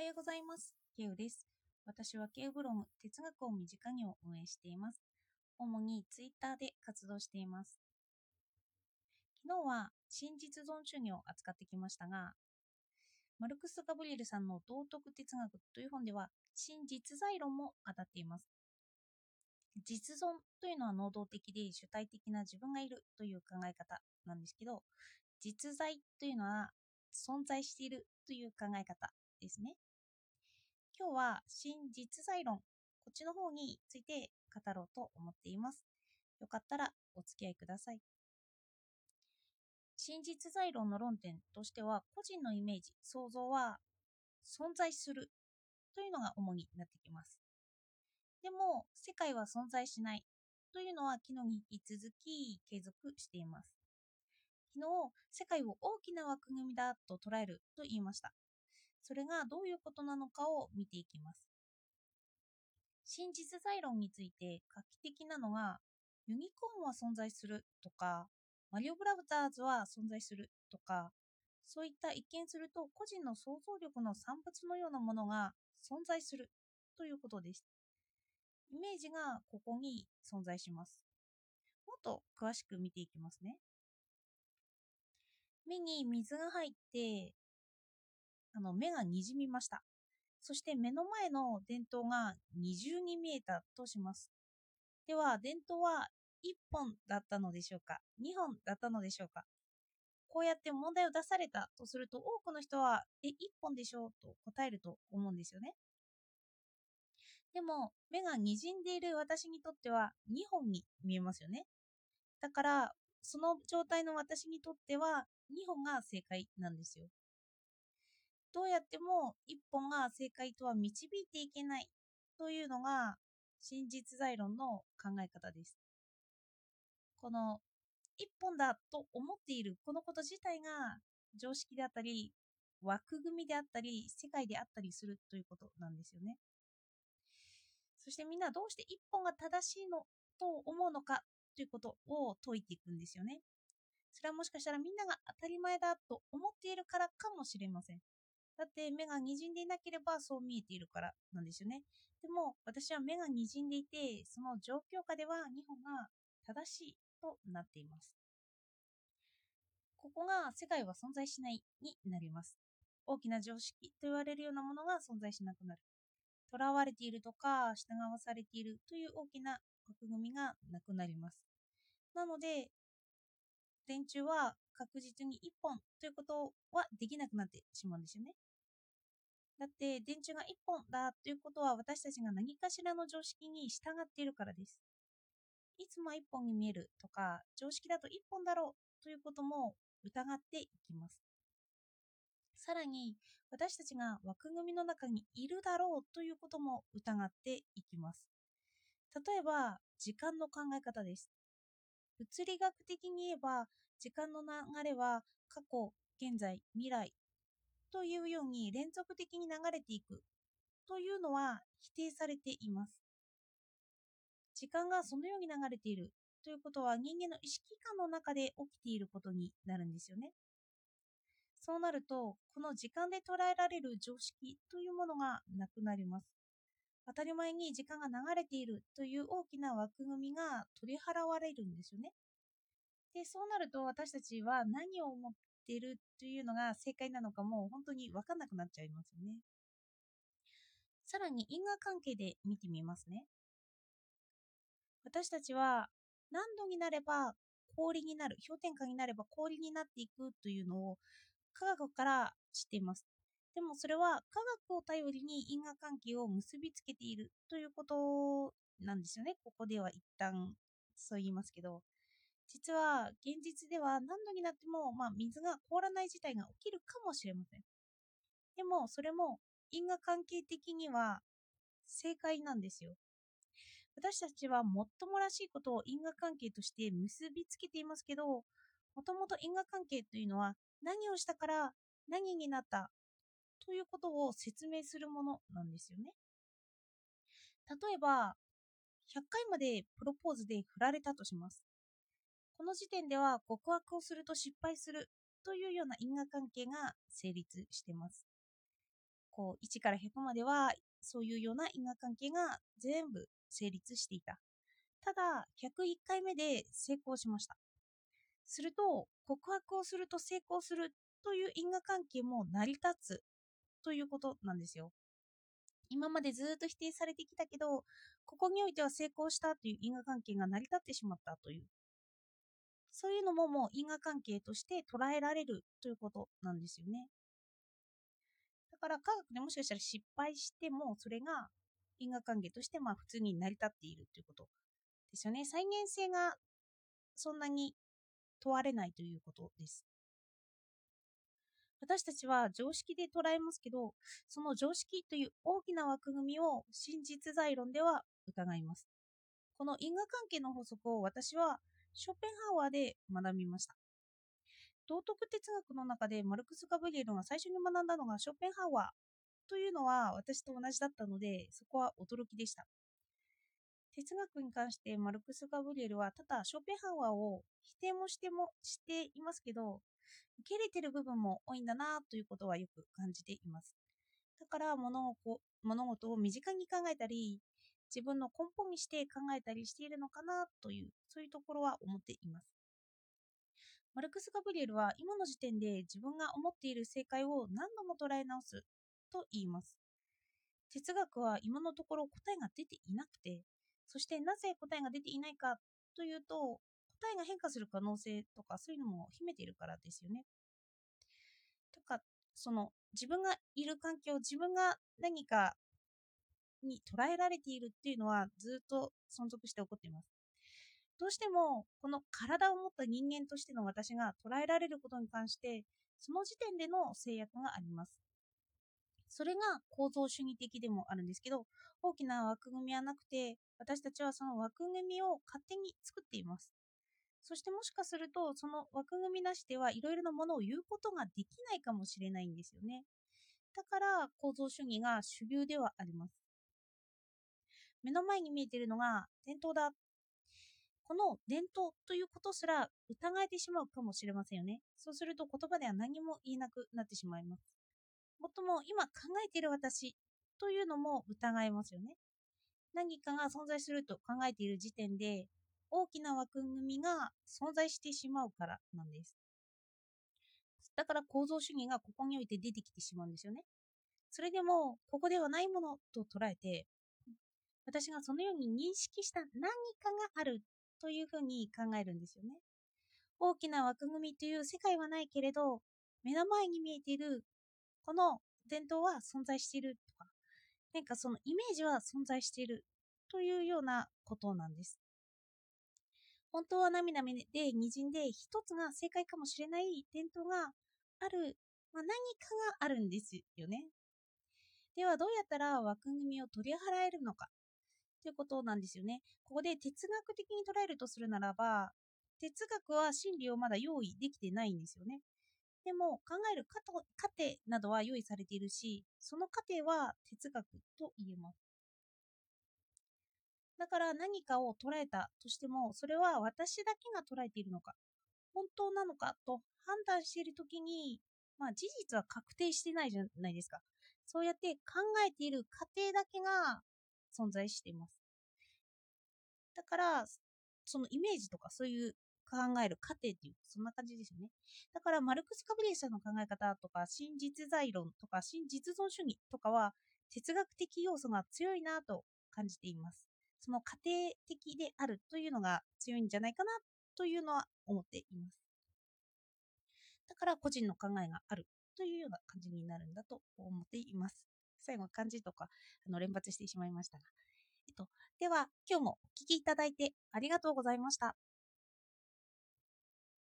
はようございます。ケウです。私はケウブログ哲学を身近にを運営しています。主にツイッターで活動しています。昨日は真実存主義を扱ってきましたが、マルクス・ガブリエルさんの道徳哲学という本では真実在論も語っています。実存というのは能動的で主体的な自分がいるという考え方なんですけど、実在というのは存在しているという考え方ですね。今日は真実在論、こっちの方について語ろうと思っています。よかったらお付き合いください。真実在論の論点としては、個人のイメージ、想像は存在するというのが主になってきます。でも、世界は存在しないというのは昨日に引き続き継続しています。昨日、世界を大きな枠組みだと捉えると言いました。それがどういうことなのかを見ていきます。真実在論について画期的なのが、ユニコーンは存在するとか、マリオブラザーズは存在するとか、そういった一見すると個人の想像力の産物のようなものが存在するということです。イメージがここに存在します。もっと詳しく見ていきますね。目に水が入って、あの目がにじみました。そして目の前の電灯が二重に見えたとします。では、電灯は1本だったのでしょうか ?2 本だったのでしょうか？こうやって問題を出されたとすると、多くの人は、え、1本でしょうと答えると思うんですよね。でも、目が滲んでいる私にとっては2本に見えますよね。だから、その状態の私にとっては2本が正解なんですよ。どうやっても1本が正解とは導いていけないというのが真実在論の考え方です。この1本だと思っているこのこと自体が常識であったり枠組みであったり世界であったりするということなんですよね。そしてみんなどうして1本が正しいのと思うのかということを解いていくんですよね。それはもしかしたらみんなが当たり前だと思っているからかもしれません。だって目が滲んでいなければそう見えているからなんですよね。でも私は目が滲んでいて、その状況下では2本が正しいとなっています。ここが世界は存在しないになります。大きな常識と言われるようなものが存在しなくなる。囚われているとか従わされているという大きな枠組みがなくなります。なので、電柱は確実に1本ということはできなくなってしまうんですよね。だって電柱が1本だということは私たちが何かしらの常識に従っているからです。いつも1本に見えるとか常識だと1本だろうということも疑っていきます。さらに私たちが枠組みの中にいるだろうということも疑っていきます。例えば時間の考え方です。物理学的に言えば時間の流れは過去、現在、未来というように連続的に流れていくというのは否定されています。時間がそのように流れているということは人間の意識感の中で起きていることになるんですよね。そうなると、この時間で捉えられる常識というものがなくなります。当たり前に時間が流れているという大きな枠組みが取り払われるんですよね。で、そうなると私たちは何を思ってるというのが正解なのかも本当に分かんなくなっちゃいますよね。さらに因果関係で見てみますね。私たちは何度になれば氷になる、氷点下になれば氷になっていくというのを科学から知っています。でもそれは科学を頼りに因果関係を結びつけているということなんですよね。ここでは一旦そう言いますけど。実は現実では何度になっても、まあ、水が凍らない事態が起きるかもしれません。でもそれも因果関係的には正解なんですよ。私たちはもっともらしいことを因果関係として結びつけていますけど、もともと因果関係というのは何をしたから何になったということを説明するものなんですよね。例えば、100回までプロポーズで振られたとします。この時点では告白をすると失敗するというような因果関係が成立してます。こう1から100まではそういうような因果関係が全部成立していた。ただ、101回目で成功しました。すると、告白をすると成功するという因果関係も成り立つということなんですよ。今までずっと否定されてきたけど、ここにおいては成功したという因果関係が成り立ってしまったという。そういうのももう因果関係として捉えられるということなんですよね。だから科学でもしかしたら失敗しても、それが因果関係としてまあ普通に成り立っているということですよね。再現性がそんなに問われないということです。私たちは常識で捉えますけど、その常識という大きな枠組みを真実在論では疑います。この因果関係の法則を私はショペンハワーで学びました。道徳哲学の中でマルクス・ガブリエルが最初に学んだのがショペンハワーというのは私と同じだったので、そこは驚きでした。哲学に関してマルクス・ガブリエルはただショペンハワーを否定もしてもしていますけど、受け入れてる部分も多いんだなということはよく感じています。だから物をこ物事を身近に考えたり、自分の根本にして考えたりしているのかなという、そういうところは思っています。マルクス・ガブリエルは今の時点で自分が思っている正解を何度も捉え直すと言います。哲学は今のところ答えが出ていなくて、そしてなぜ答えが出ていないかというと、答えが変化する可能性とかそういうのも秘めているからですよね。とか、その自分がいる環境、自分が何かに捉えられているっていうのはずっと存続して起こっています。どうしてもこの体を持った人間としての私が捉えられることに関してその時点での制約があります。それが構造主義的でもあるんですけど大きな枠組みはなくて私たちはその枠組みを勝手に作っています。そしてもしかすると、その枠組みなしではいろいろなものを言うことができないかもしれないんですよね。だから構造主義が主流ではあります。目の前に見えているのが伝統だ。この伝統ということすら疑えてしまうかもしれませんよね。そうすると言葉では何も言えなくなってしまいます。もっとも今考えている私というのも疑えますよね。何かが存在すると考えている時点で大きな枠組みが存在してしまうからなんです。だから構造主義がここにおいて出てきてしまうんですよね。それでも、ここではないものと捉えて、私がそのように認識した何かがあるというふうに考えるんですよね。大きな枠組みという世界はないけれど、目の前に見えているこの伝統は存在しているとか、何かそのイメージは存在しているというようなことなんです。本当は涙で滲んで一つが正解かもしれない伝統がある、まあ、何かがあるんですよね。ではどうやったら枠組みを取り払えるのかということなんですよね。ここで哲学的に捉えるとするならば、哲学は真理をまだ用意できてないんですよね。でも考える過程などは用意されているし、その過程は哲学と言えます。だから何かを捉えたとしても、それは私だけが捉えているのか、本当なのかと判断しているときに、まあ事実は確定してないじゃないですか。そうやって考えている過程だけが存在しています。だから、そのイメージとかそういう考える過程っていう、そんな感じですよね。だから、マルクス・カブリエさんの考え方とか、新実在論とか、新実存主義とかは、哲学的要素が強いなと感じています。その家庭的であるというのが強いんじゃないかなというのは思っています。だから個人の考えがあるというような感じになるんだと思っています。最後漢字とかあの連発してしまいましたが。えっと、では今日もお聴きいただいてありがとうございました。